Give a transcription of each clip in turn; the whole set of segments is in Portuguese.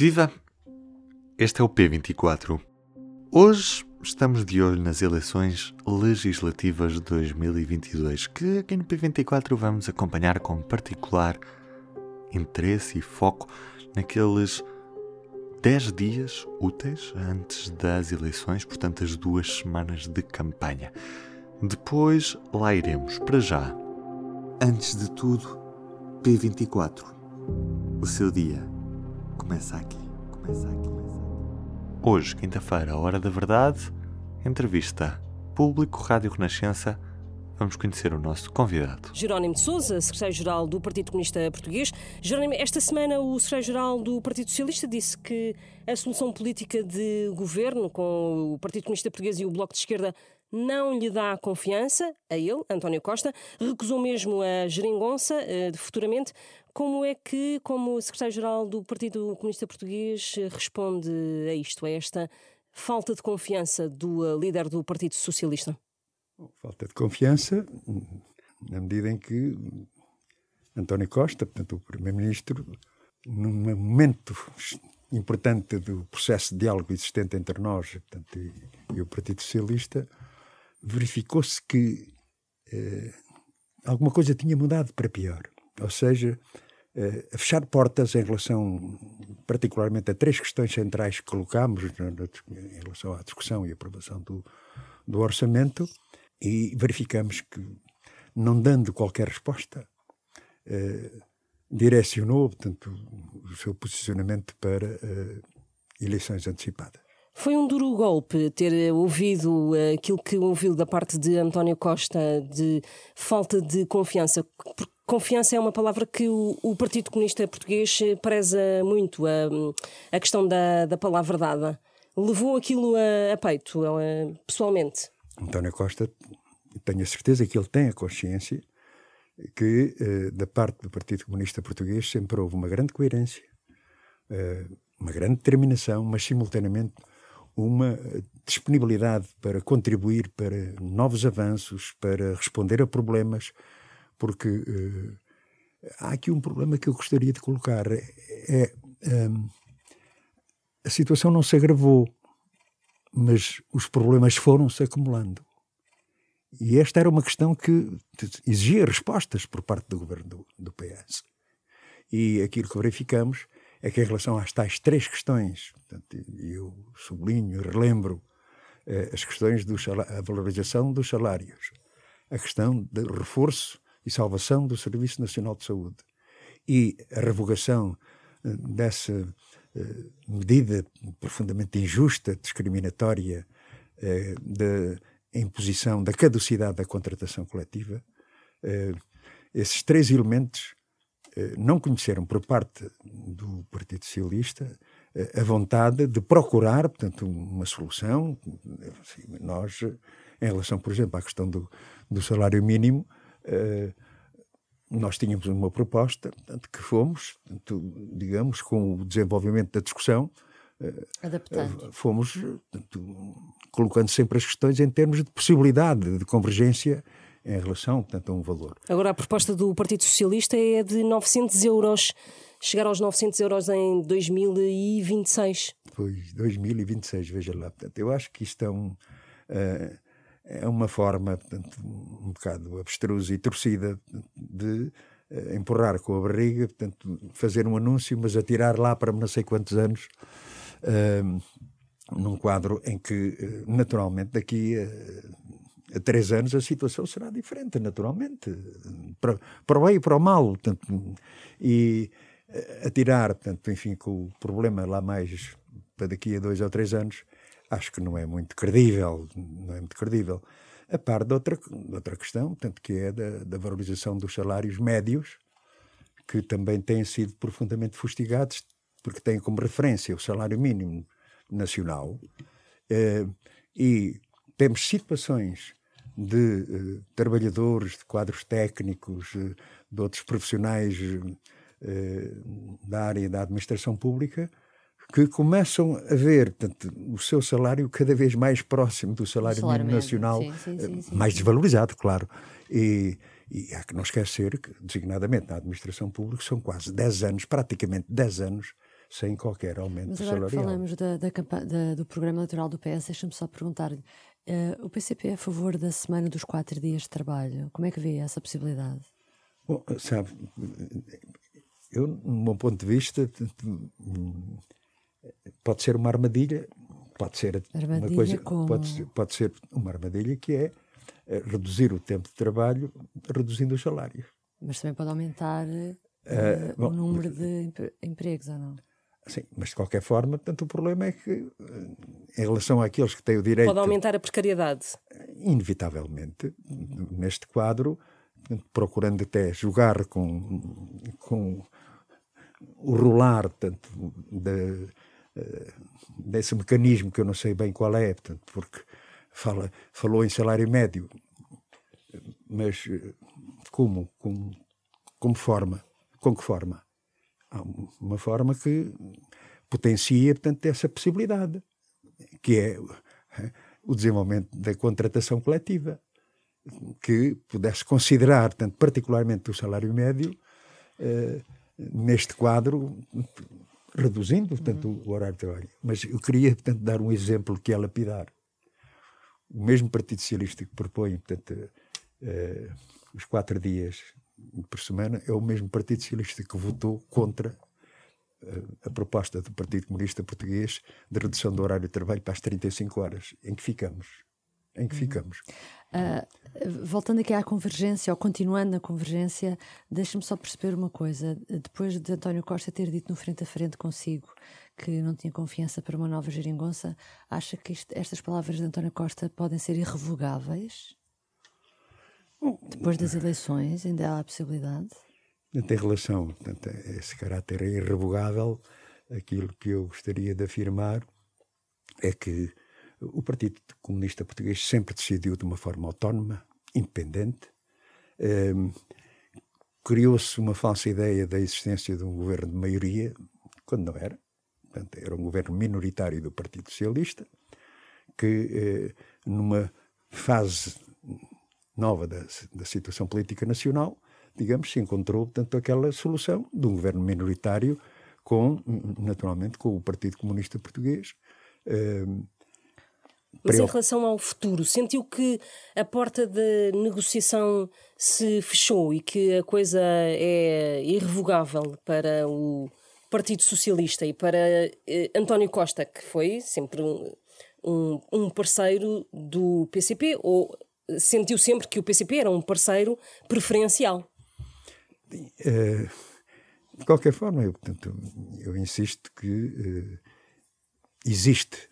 Viva! Este é o P24. Hoje estamos de olho nas eleições legislativas de 2022, que aqui no P24 vamos acompanhar com particular interesse e foco naqueles 10 dias úteis antes das eleições, portanto, as duas semanas de campanha. Depois lá iremos. Para já, antes de tudo, P24. O seu dia começa aqui. Começa aqui. Começa aqui. Hoje, quinta-feira, hora da verdade, entrevista Público Rádio Renascença. Vamos conhecer o nosso convidado. Jerónimo de Souza, secretário-geral do Partido Comunista Português. Jerónimo, esta semana o secretário-geral do Partido Socialista disse que a solução política de governo com o Partido Comunista Português e o Bloco de Esquerda não lhe dá confiança, a ele, António Costa, recusou mesmo a geringonça eh, de futuramente. Como é que, como secretário-geral do Partido Comunista Português, responde a isto, a esta falta de confiança do eh, líder do Partido Socialista? Falta de confiança, na medida em que António Costa, portanto, o Primeiro-Ministro, num momento importante do processo de diálogo existente entre nós portanto, e, e o Partido Socialista, verificou-se que eh, alguma coisa tinha mudado para pior. Ou seja, eh, a fechar portas em relação, particularmente, a três questões centrais que colocámos em relação à discussão e aprovação do, do orçamento, e verificamos que, não dando qualquer resposta, eh, direcionou, portanto, o seu posicionamento para eh, eleições antecipadas. Foi um duro golpe ter ouvido eh, aquilo que ouviu da parte de António Costa de falta de confiança. Confiança é uma palavra que o, Partido Comunista Português preza muito, a, a questão da, da palavra dada. Levou aquilo a, a peito, a, pessoalmente? António Costa, tenho a certeza que ele tem a consciência que, eh, da parte do Partido Comunista Português, sempre houve uma grande coerência, eh, uma grande determinação, mas simultaneamente uma disponibilidade para contribuir para novos avanços, para responder a problemas, porque uh, há aqui um problema que eu gostaria de colocar. É, um, a situação não se agravou, mas os problemas foram-se acumulando. E esta era uma questão que exigia respostas por parte do governo do, do PS. E aquilo que verificamos é que em relação às tais três questões, portanto, eu sublinho, relembro eh, as questões da valorização dos salários, a questão do reforço e salvação do Serviço Nacional de Saúde e a revogação eh, dessa eh, medida profundamente injusta, discriminatória, eh, da imposição da caducidade da contratação coletiva, eh, esses três elementos não conheceram por parte do Partido Socialista eh, a vontade de procurar, portanto, uma solução. Nós, em relação, por exemplo, à questão do, do salário mínimo, eh, nós tínhamos uma proposta, portanto, que fomos, portanto, digamos, com o desenvolvimento da discussão, Adaptando. fomos portanto, colocando sempre as questões em termos de possibilidade de convergência em relação, portanto, a um valor. Agora, a proposta do Partido Socialista é de 900 euros, chegar aos 900 euros em 2026. Pois, 2026, veja lá. Portanto, eu acho que isto é, um, uh, é uma forma, portanto, um bocado abstrusa e torcida de uh, empurrar com a barriga, portanto, fazer um anúncio, mas atirar lá para não sei quantos anos. Uh, num quadro em que, naturalmente, daqui a três anos a situação será diferente, naturalmente, para, para o bem e para o mal. Portanto, e eh, atirar, portanto, enfim, com o problema lá mais para daqui a dois ou três anos, acho que não é muito credível, não é muito credível. A par de outra, de outra questão, portanto, que é da, da valorização dos salários médios, que também têm sido profundamente fustigados, porque têm como referência o salário mínimo nacional, eh, e temos situações de uh, trabalhadores, de quadros técnicos, uh, de outros profissionais uh, da área da administração pública, que começam a ver portanto, o seu salário cada vez mais próximo do salário, salário mínimo nacional, sim, sim, sim, mais desvalorizado, claro. E, e há que não esquecer que, designadamente na administração pública, são quase 10 anos, praticamente 10 anos, sem qualquer aumento Mas agora salarial. falamos da, da, da, do programa eleitoral do PS, deixa-me só perguntar-lhe, uh, o PCP é a favor da semana dos quatro dias de trabalho, como é que vê essa possibilidade? Bom, sabe, eu, no meu ponto de vista, pode ser uma armadilha, pode ser armadilha uma coisa, como... pode, ser, pode ser uma armadilha que é eh, reduzir o tempo de trabalho, reduzindo os salários. Mas também pode aumentar uh, bom, o número de empregos, ou não? Sim, mas de qualquer forma, portanto, o problema é que, em relação àqueles que têm o direito. Pode aumentar a precariedade. Inevitavelmente, neste quadro, procurando até jogar com, com o rolar portanto, de, eh, desse mecanismo que eu não sei bem qual é, portanto, porque fala, falou em salário médio, mas eh, como? Como, como forma? Com que forma? Há uma forma que potencia, portanto, essa possibilidade, que é eh, o desenvolvimento da contratação coletiva, que pudesse considerar, portanto, particularmente o salário médio, eh, neste quadro, reduzindo, portanto, uhum. o horário de trabalho. Mas eu queria, portanto, dar um exemplo que é lapidar. O mesmo Partido Socialista que propõe, portanto, eh, os quatro dias por semana, é o mesmo Partido Socialista que votou contra eh, a proposta do Partido Comunista Português de redução do horário de trabalho para as 35 horas. Em que ficamos? Em que uhum. ficamos? Uh, voltando aqui à convergência, ou continuando na convergência, deixa-me só perceber uma coisa. Depois de António Costa ter dito no frente a frente consigo que não tinha confiança para uma nova geringonça, acha que isto, estas palavras de António Costa podem ser irrevogáveis? Depois das eleições, ainda há a possibilidade? Tem relação, portanto, esse caráter é irrevogável. Aquilo que eu gostaria de afirmar é que o Partido Comunista Português sempre decidiu de uma forma autónoma, independente. Um, Criou-se uma falsa ideia da existência de um governo de maioria, quando não era. Portanto, era um governo minoritário do Partido Socialista, que eh, numa fase nova da, da situação política nacional, digamos, se encontrou, portanto, aquela solução de um governo minoritário com, naturalmente, com o Partido Comunista Português. Uh, mas em relação ao futuro, sentiu que a porta da negociação se fechou e que a coisa é irrevogável para o Partido Socialista e para eh, António Costa, que foi sempre um, um, um parceiro do PCP, ou sentiu sempre que o PCP era um parceiro preferencial. Uh, de qualquer forma, eu, portanto, eu insisto que uh, existe,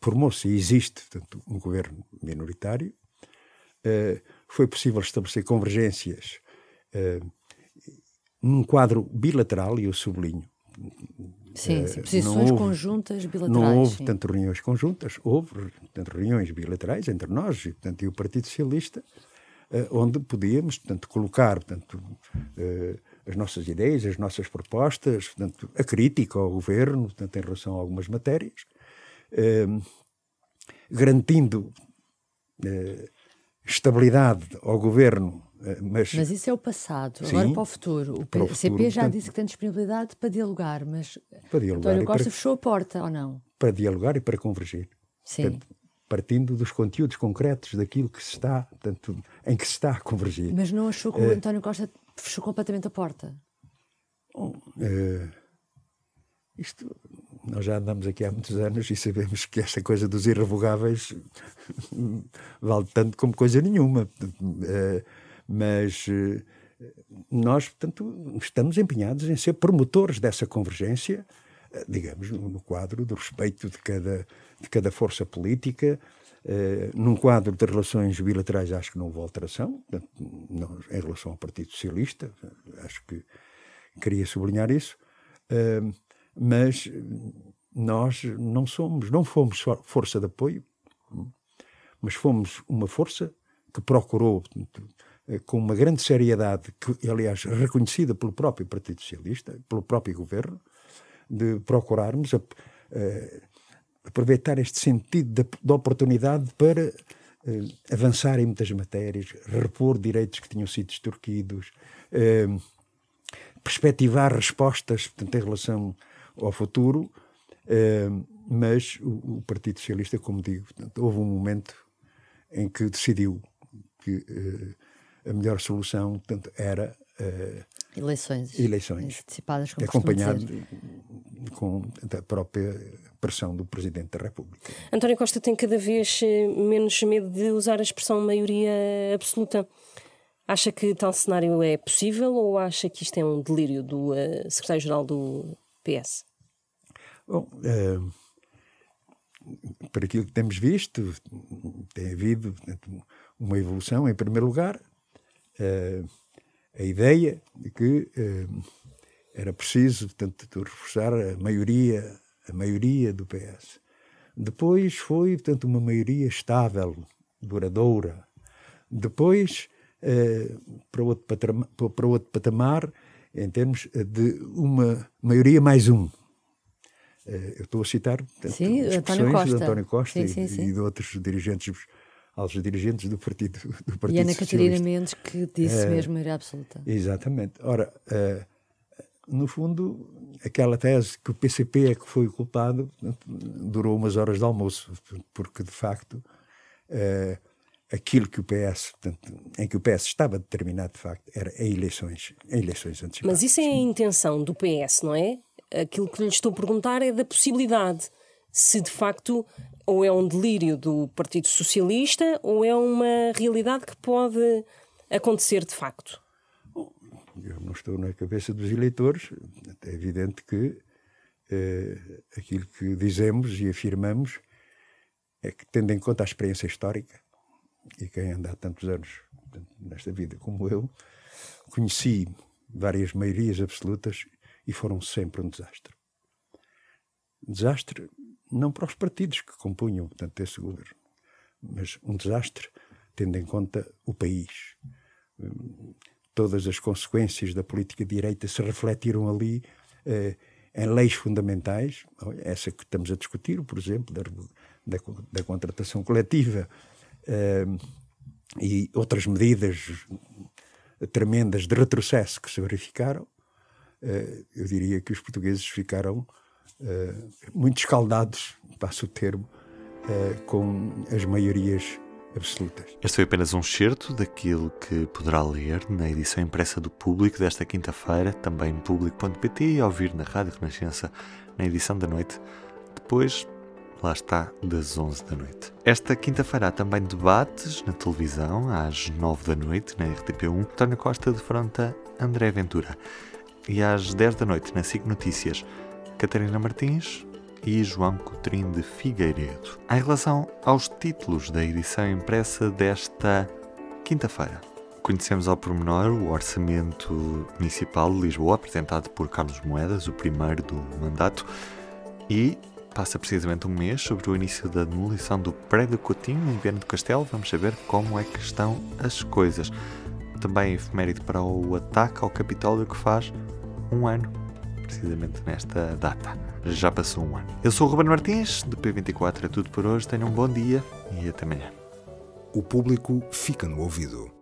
formou-se e existe portanto, um governo minoritário. Uh, foi possível estabelecer convergências num quadro bilateral, e eu sublinho, Sim, sim. posições houve, conjuntas bilaterais. Não houve sim. tanto reuniões conjuntas, houve tanto reuniões bilaterais entre nós e, portanto, e o Partido Socialista, uh, onde podíamos portanto, colocar portanto, uh, as nossas ideias, as nossas propostas, portanto, a crítica ao governo portanto, em relação a algumas matérias, garantindo estabilidade ao governo eh, mas, mas, isso é o passado. Sim, Agora para o futuro. O futuro, já portanto, disse que tem disponibilidade para dialogar, mas para dialogar António Costa para, fechou a porta, ou não? Para dialogar e para convergir. Sim. Portanto, partindo dos conteúdos concretos daquilo que se está, portanto, em que se está a convergir. Mas não achou que o uh, António Costa fechou completamente a porta? uh, isto, nós já andamos aqui há muitos anos e sabemos que esta coisa dos irrevogáveis vale tanto como coisa nenhuma. Uh, mas eh, nós, portanto, estamos empenhados em ser promotores dessa convergência, eh, digamos, no quadro do respeito de cada, de cada força política, Uh, num quadro de relações bilaterais, acho que não houve alteração, em relação ao Partido Socialista, acho que queria sublinhar isso, uh, mas nós não somos, não fomos força de apoio, mas fomos uma força que procurou eh, com uma grande seriedade, que, aliás, reconhecida pelo próprio Partido Socialista, pelo próprio governo, de procurarmos a, a, eh, aproveitar este sentido de, oportunidade para a, avançar em muitas matérias, repor direitos que tinham sido extorquidos, perspectivar respostas portanto, em relação ao futuro, mas o, o, Partido Socialista, como digo, portanto, houve um momento em que decidiu que a melhor solução portanto, era eleições, eleições antecipadas, como acompanhado com a própria pressão do Presidente da República. António Costa tem cada vez menos medo de usar a expressão maioria absoluta. Acha que tal cenário é possível ou acha que isto é um delírio do uh, secretário-geral do PS? Bom, uh, para aquilo que temos visto, tem havido uma evolução. Em primeiro lugar, uh, a ideia de que era preciso, portanto, reforçar a maioria, a maioria do PS. Depois foi, portanto, uma maioria estável, duradoura. Depois eh, para, outro patamar, para outro patamar em termos de uma maioria mais um. Eh, eu estou a citar portanto, sim, António Costa. de António Costa sim, sim, e, e, de outros dirigentes, altos dirigentes do Partido, do partido E Ana Socialista. Catarina Mendes que disse uh, mesmo maioria absoluta. Exatamente. Ora, uh, no fundo, aquela tese que o PCP é que foi culpado durou umas horas de almoço, porque de facto uh, aquilo que o PS, portanto, em que o PS estava determinado, de facto, era em eleições, em eleições antecipadas. Mas isso é a intenção do PS, não é? Aquilo que lhe estou a perguntar é da possibilidade. Se de facto ou é um delírio do Partido Socialista ou é uma realidade que pode acontecer de facto. Eu não estou na cabeça dos eleitores. É evidente que eh, aquilo que dizemos e afirmamos é que, tendo em conta a experiência histórica, e quem anda há tantos anos nesta vida como eu, conheci várias maiorias absolutas e foram sempre um desastre. Desastre não para os partidos que compunham portanto, esse governo, mas um desastre tendo em conta o país. Todas as consequências da política de direita se refletiram ali eh, em leis fundamentais, essa que estamos a discutir, por exemplo, da, da, da contratação coletiva, uh, e outras medidas tremendas de retrocesso que se verificaram, uh, eu diria que os portugueses ficaram muito escaldados, passo o termo, com as maiorias absolutas. Este foi apenas um excerto daquilo que poderá ler na edição impressa do Público desta quinta-feira, também no público.pt e ouvir na Rádio Renascença na edição da noite. Depois lá está, das 11 da noite. Esta quinta-feira há também debates na televisão, às 9 da noite, na RTP1, António Costa defronta André Ventura. E às 10 da noite, na SIC Notícias, Catarina Martins e João Coutrinho de Figueiredo. Em relação aos títulos da edição impressa desta quinta-feira, conhecemos ao pormenor o Orçamento Municipal de Lisboa, apresentado por Carlos Moedas, o primeiro do mandato, e Passa precisamente um mês sobre o início da demolição do prédio Coutinho em Viana do Castelo. Vamos saber como é que estão as coisas. Também efeméride para o ataque ao Capitólio que faz um ano, precisamente nesta data. Já passou um ano. Eu sou o Ruben Martins, do P24 é tudo por hoje. Tenham um bom dia e até amanhã. O público fica no ouvido.